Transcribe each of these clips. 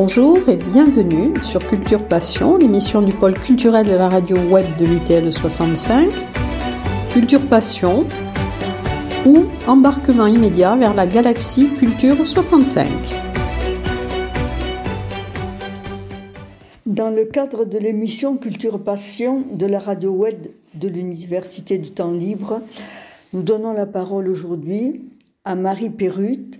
Bonjour et bienvenue sur Culture Passion, l'émission du pôle culturel de la radio web de l'UTL 65. Culture Passion ou embarquement immédiat vers la galaxie Culture 65. Dans le cadre de l'émission Culture Passion de la radio web de l'Université du Temps Libre, nous donnons la parole aujourd'hui à Marie Perrut,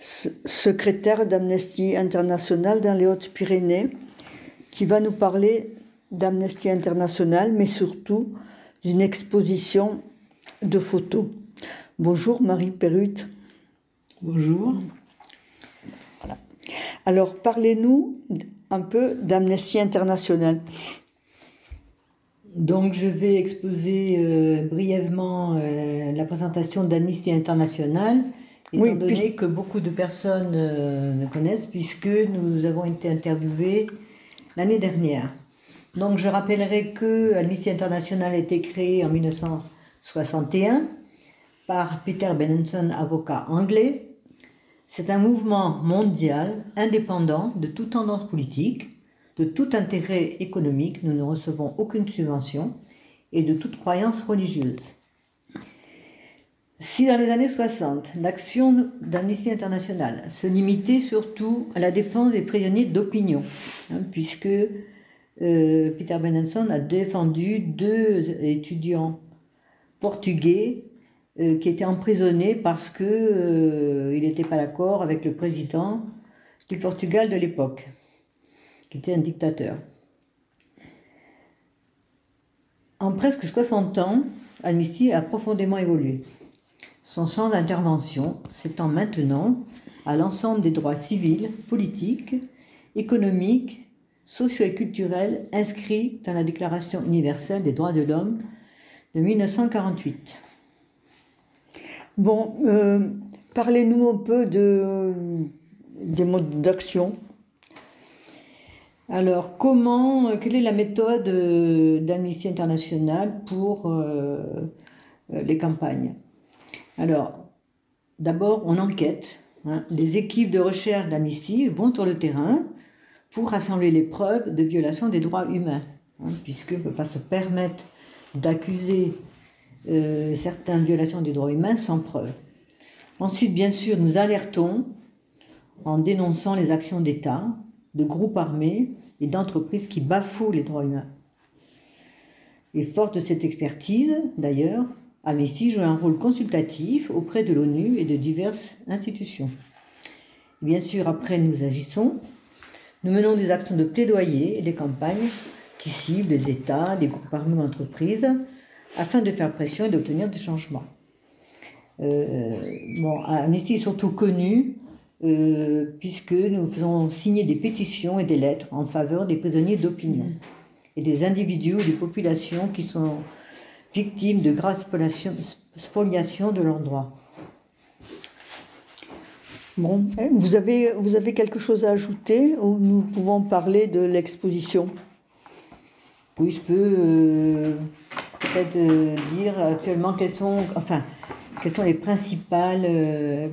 secrétaire d'Amnesty International dans les Hautes-Pyrénées, qui va nous parler d'Amnesty International, mais surtout d'une exposition de photos. Bonjour Marie Perrut. Bonjour. Alors parlez-nous un peu d'Amnesty International. Donc je vais exposer euh, brièvement euh, la présentation d'Amnesty International étant Oui, donné puis- que beaucoup de personnes euh, ne connaissent, puisque nous avons été interviewés l'année dernière. Donc je rappellerai que Amnesty International a été créé en 1961 par Peter Benenson, avocat anglais. C'est un mouvement mondial indépendant de toute tendance politique, de tout intérêt économique, nous ne recevons aucune subvention, et de toute croyance religieuse. Si dans les années 60, l'action d'Amnesty International se limitait surtout à la défense des prisonniers d'opinion, hein, puisque euh, Peter Benenson a défendu deux étudiants portugais euh, qui étaient emprisonnés parce que euh, pas d'accord avec le président du Portugal de l'époque, qui était un dictateur. En presque 60 ans, Amnesty a profondément évolué. Son champ d'intervention s'étend maintenant à l'ensemble des droits civils, politiques, économiques, sociaux et culturels inscrits dans la Déclaration universelle des droits de l'homme de 1948. Bon, euh, parlez-nous un peu de, des modes d'action. Alors, comment, euh, quelle est la méthode euh, d'Amnesty International pour les campagnes? Alors, d'abord, on enquête. hein. Les équipes de recherche d'Amnesty vont sur le terrain pour rassembler les preuves de violation des droits humains, hein, puisque ne peut pas se permettre d'accuser euh, certaines violations des droits humains sans preuve. Ensuite, bien sûr, nous alertons en dénonçant les actions d'État, de groupes armés et d'entreprises qui bafouent les droits humains. Et forte de cette expertise, d'ailleurs, Amnesty joue un rôle consultatif auprès de l'ONU et de diverses institutions. Bien sûr, après, nous agissons. Nous menons des actions de plaidoyer et des campagnes qui ciblent les États, les groupes armés ou entreprises, afin de faire pression et d'obtenir des changements. Euh, bon, Amnesty est surtout connu euh, puisque nous faisons signer des pétitions et des lettres en faveur des prisonniers d'opinion et des individus ou des populations qui sont victimes de graves spoliations- de leurs droits. Bon, hein, vous avez, vous avez quelque chose à ajouter ou nous pouvons parler de l'exposition? Oui, je peux euh, peut-être euh, dire actuellement quels sont, enfin, quels sont les, principales, euh,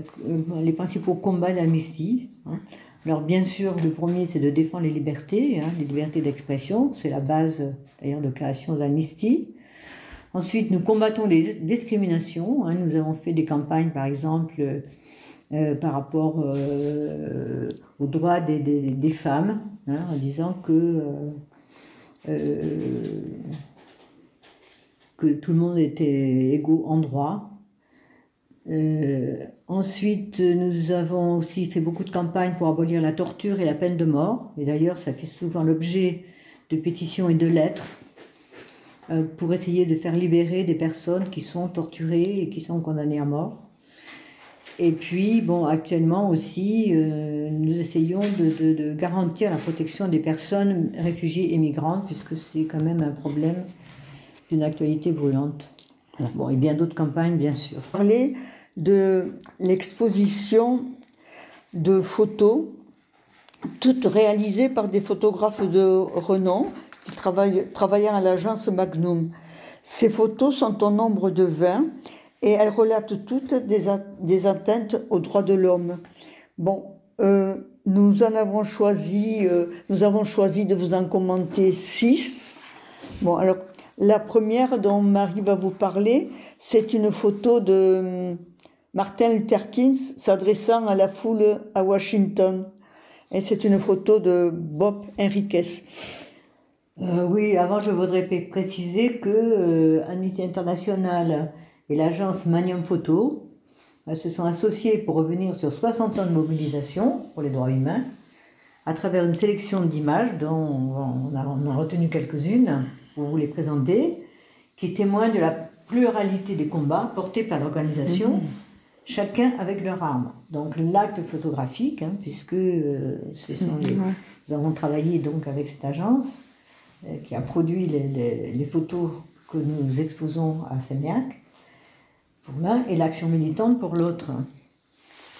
les principaux combats d'Amnesty. hein. Alors bien sûr, le premier, c'est de défendre les libertés, hein, les libertés d'expression. C'est la base d'ailleurs de création d'Amnesty. Ensuite, nous combattons les discriminations. hein. Nous avons fait des campagnes, par exemple, euh, euh, par rapport euh, aux droits des, femmes, hein, en disant que que tout le monde était égaux en droit. Ensuite, nous avons aussi fait beaucoup de campagnes pour abolir la torture et la peine de mort. Et d'ailleurs, ça fait souvent l'objet de pétitions et de lettres pour essayer de faire libérer des personnes qui sont torturées et qui sont condamnées à mort. Et puis, bon, actuellement aussi, euh, nous essayons de, de- de garantir la protection des personnes réfugiées et migrantes, puisque c'est quand même un problème d'une actualité brûlante. Bon, et bien d'autres campagnes, bien sûr. Parler de l'exposition de photos, toutes réalisées par des photographes de renom travaillant à l'agence Magnum. Ces photos sont au nombre de 20 et elles relatent toutes des, des atteintes aux droits de l'homme. Bon, euh, nous en avons choisi, euh, nous avons choisi de vous en commenter six. Bon, alors la première dont Marie va vous parler, c'est une photo de hum, Martin Luther King s'adressant à la foule à Washington. Et c'est une photo de Bob Henriquez. Euh, oui, avant, je voudrais préciser que euh, Amnesty International et l'agence Magnum Photo euh, se sont associés pour revenir sur 60 ans de mobilisation pour les droits humains à travers une sélection d'images dont on a, on a retenu quelques-unes pour vous les présenter, qui témoignent de la pluralité des combats portés par l'organisation, mmh. chacun avec leur arme. Donc l'acte photographique, hein, puisque euh, ce sont mmh, les, nous avons travaillé donc avec cette agence qui a produit les, photos que nous exposons à Sémiac pour l'un et l'action militante pour l'autre.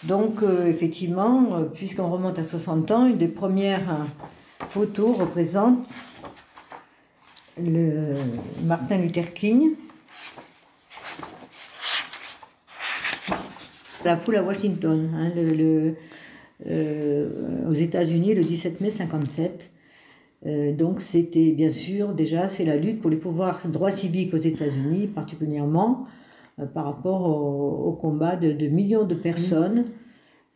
Donc euh, effectivement, euh, puisqu'on remonte à 60 ans, une des premières euh, photos représente Martin Luther King. La foule à Washington, hein, euh, aux États-Unis, le 17 mai 57. Euh, donc c'était bien sûr déjà c'est la lutte pour les pouvoirs droits civiques aux États-Unis, particulièrement euh, par rapport au, au combat de, de, millions de personnes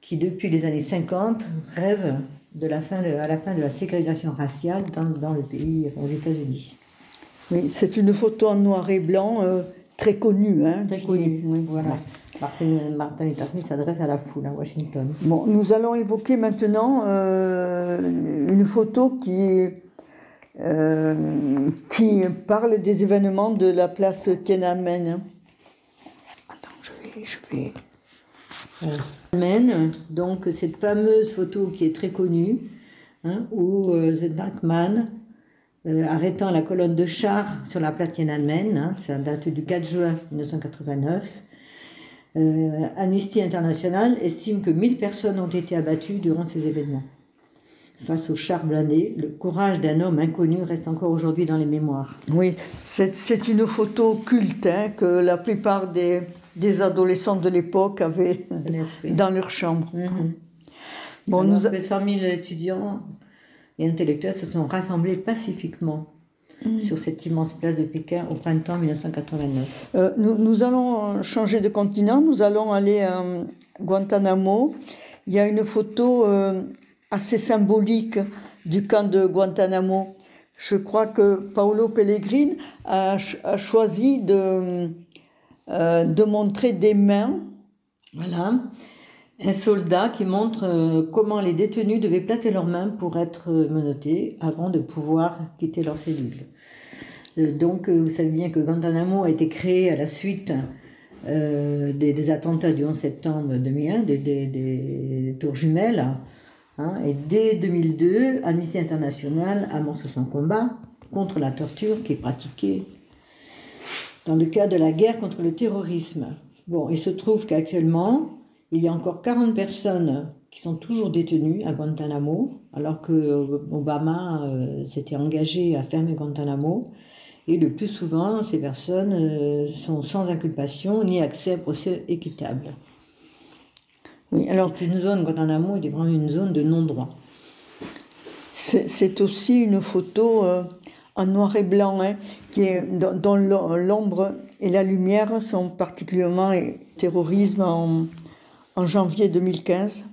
qui depuis les années 50 rêvent de la fin de, à la fin de la ségrégation raciale dans, dans le pays, aux États-Unis. Oui, c'est une photo en noir et blanc euh, très connue. Hein, très connue, oui, voilà. Martin, Martin Luther King s'adresse à la foule à Washington. Bon, nous allons évoquer maintenant euh, une photo qui, euh, qui parle des événements de la place Tiananmen. Attends, je vais... Je vais... Tiananmen, donc cette fameuse photo qui est très connue, hein, où euh, The Dark Man euh, arrêtant la colonne de chars sur la place Tiananmen, hein, ça date du 4 juin 1989. Euh, Amnesty International estime que 1000 personnes ont été abattues durant ces événements. Face aux chars blindés, le courage d'un homme inconnu reste encore aujourd'hui dans les mémoires. Oui, c'est une photo culte hein, que la plupart des, des adolescents de l'époque avaient dans leur chambre. Mm -hmm. Bon, Alors, nous... 100 000 étudiants et intellectuels se sont rassemblés pacifiquement mmh. sur cette immense place de Pékin au printemps 1989. Euh, nous, nous, allons changer de continent, nous allons aller à Guantanamo. Il y a une photo euh, assez symbolique du camp de Guantanamo. Je crois que Paolo Pellegrini a, a choisi de, euh, de montrer des mains. Voilà un soldat qui montre euh, comment les détenus devaient placer leurs mains pour être euh, menottés avant de pouvoir quitter leur cellule. Euh, donc, vous savez bien que Guantanamo a été créé à la suite des, attentats du 11 septembre 2001, des, des, des tours jumelles. Hein, et dès 2002, Amnesty International amorce son combat contre la torture qui est pratiquée dans le cadre de la guerre contre le terrorisme. Bon, il se trouve qu'actuellement, il y a encore 40 personnes qui sont toujours détenues à Guantanamo, alors que Obama euh, s'était engagé à fermer Guantanamo. Et le plus souvent, ces personnes euh, sont sans inculpation ni accès à procès équitable. Oui, alors une zone Guantanamo est vraiment une zone de non-droit. C'est aussi une photo euh, en noir et blanc, hein, qui est dans, dans l'ombre et la lumière sont particulièrement terrorisme en, en janvier 2015.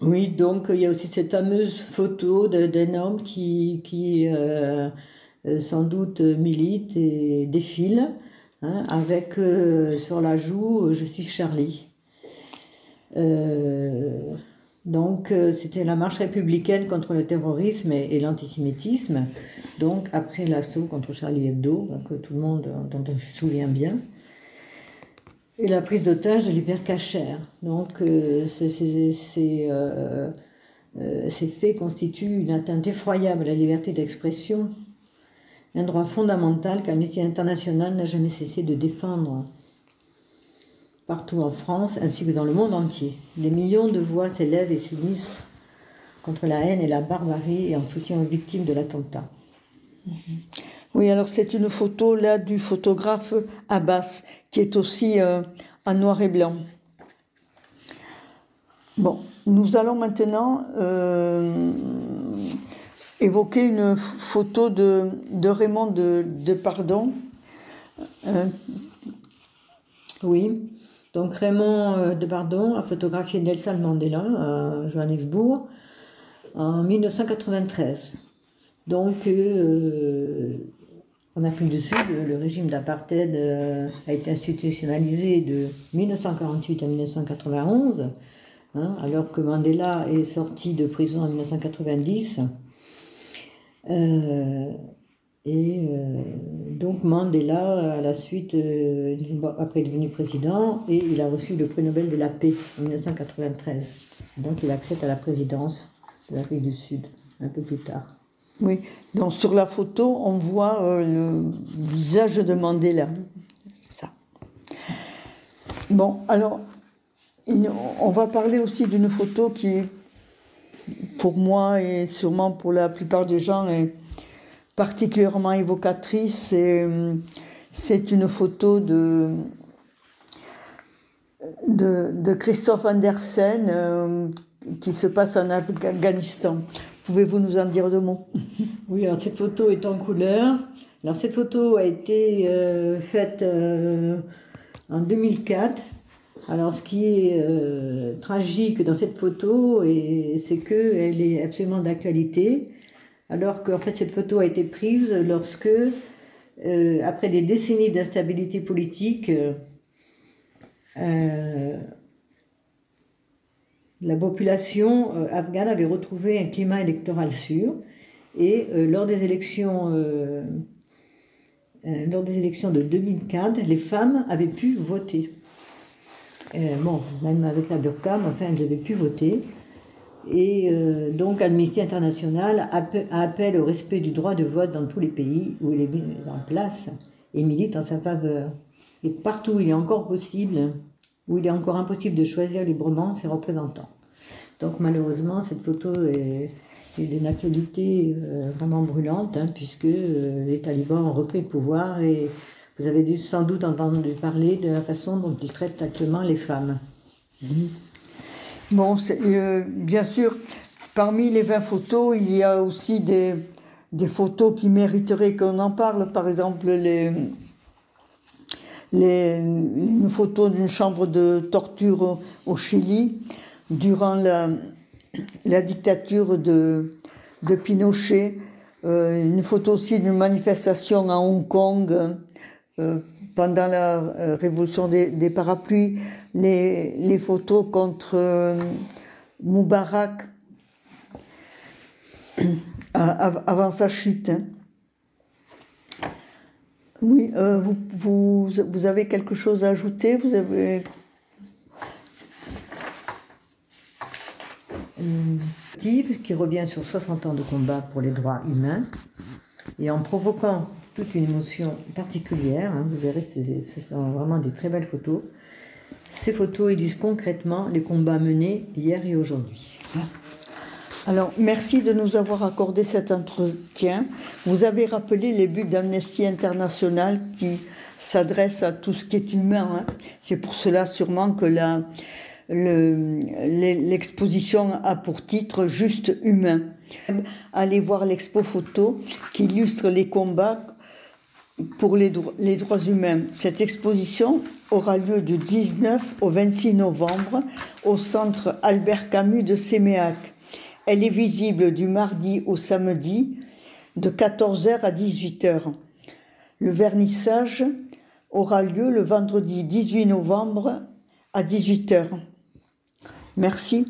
Oui, donc il y a aussi cette fameuse photo d'un homme qui, euh, euh, sans doute milite et défile, hein, avec euh, sur la joue Je suis Charlie. Donc c'était la marche républicaine contre le terrorisme et, et l'antisémitisme, donc après l'assaut contre Charlie Hebdo, que tout le monde dont on se souvient bien et la prise d'otage de l'hypercachère. Donc euh, ces, euh, euh, ces faits constituent une atteinte effroyable à la liberté d'expression, un droit fondamental qu'Amnesty International n'a jamais cessé de défendre partout en France ainsi que dans le monde entier. Des millions de voix s'élèvent et s'unissent contre la haine et la barbarie et en soutien aux victimes de l'attentat. Oui, alors c'est une photo là du photographe Abbas qui est aussi euh, en noir et blanc. Bon, nous allons maintenant euh, évoquer une photo de, Raymond de, Pardon. Euh, oui, donc Raymond de Pardon a photographié Nelson Mandela à Johannesburg en 1993. Donc, en Afrique du Sud, le régime d'apartheid a été institutionnalisé de 1948 à 1991. Hein, alors que Mandela est sorti de prison en 1990. Euh, et euh, donc Mandela, à la suite, euh, après est devenu président, et il a reçu le prix Nobel de la paix en 1993. Donc il accède à la présidence de l'Afrique du Sud un peu plus tard. Oui, donc sur la photo, on voit le visage de Mandela. Ça. Bon, alors, on va parler aussi d'une photo qui, pour moi et sûrement pour la plupart des gens, est particulièrement évocatrice. C'est une photo de, de, Christophe Andersen euh, qui se passe en Afghanistan. Pouvez-vous nous en dire deux mots? Oui, alors cette photo est en couleur. Alors cette photo a été euh, faite euh, en 2004 alors, ce qui est euh, tragique dans cette photo, c'est qu'elle est absolument d'actualité, alors qu'en fait, cette photo a été prise lorsque, après des décennies d'instabilité politique, la population afghane avait retrouvé un climat électoral sûr, et lors des élections. lors des élections de 2004, les femmes avaient pu voter. Euh, bon, même avec la burqa, mais enfin, elles avaient pu voter. Et euh, donc, Amnesty International appelle au respect du droit de vote dans tous les pays où il est mis en place et milite en sa faveur. Et partout où il est encore possible, où il est encore impossible de choisir librement ses représentants. Donc, malheureusement, cette photo est, d'une actualité euh, vraiment brûlante, hein, puisque les talibans ont repris le pouvoir et vous avez dû sans doute entendu parler de la façon dont ils traitent actuellement les femmes. Mhm. Bon, euh, bien sûr, parmi les 20 photos, il y a aussi des, des photos qui mériteraient qu'on en parle. Par exemple, les, les, une photo d'une chambre de torture au, Chili durant la, dictature de, Pinochet. Euh, une photo aussi d'une manifestation à Hong Kong euh, pendant la euh, révolution des, parapluies, les, photos contre Moubarak avant sa chute. Oui, vous, vous, avez quelque chose à ajouter Vous avez. qui revient sur 60 ans de combat pour les droits humains et en provoquant toute une émotion particulière. Hein. Vous verrez, ce sont vraiment des très belles photos. Ces photos, ils disent concrètement les combats menés hier et aujourd'hui. Alors, merci de nous avoir accordé cet entretien. Vous avez rappelé les buts d'Amnesty International qui s'adresse à tout ce qui est humain. Hein. C'est pour cela sûrement que l'exposition a pour titre Juste humain. Allez voir l'expo photo qui illustre les combats pour les, les, droits humains. Cette exposition aura lieu du 19 au 26 novembre au centre Albert Camus de Séméac. Elle est visible du mardi au samedi de 14h à 18h. Le vernissage aura lieu le vendredi 18 novembre à 18h. Merci.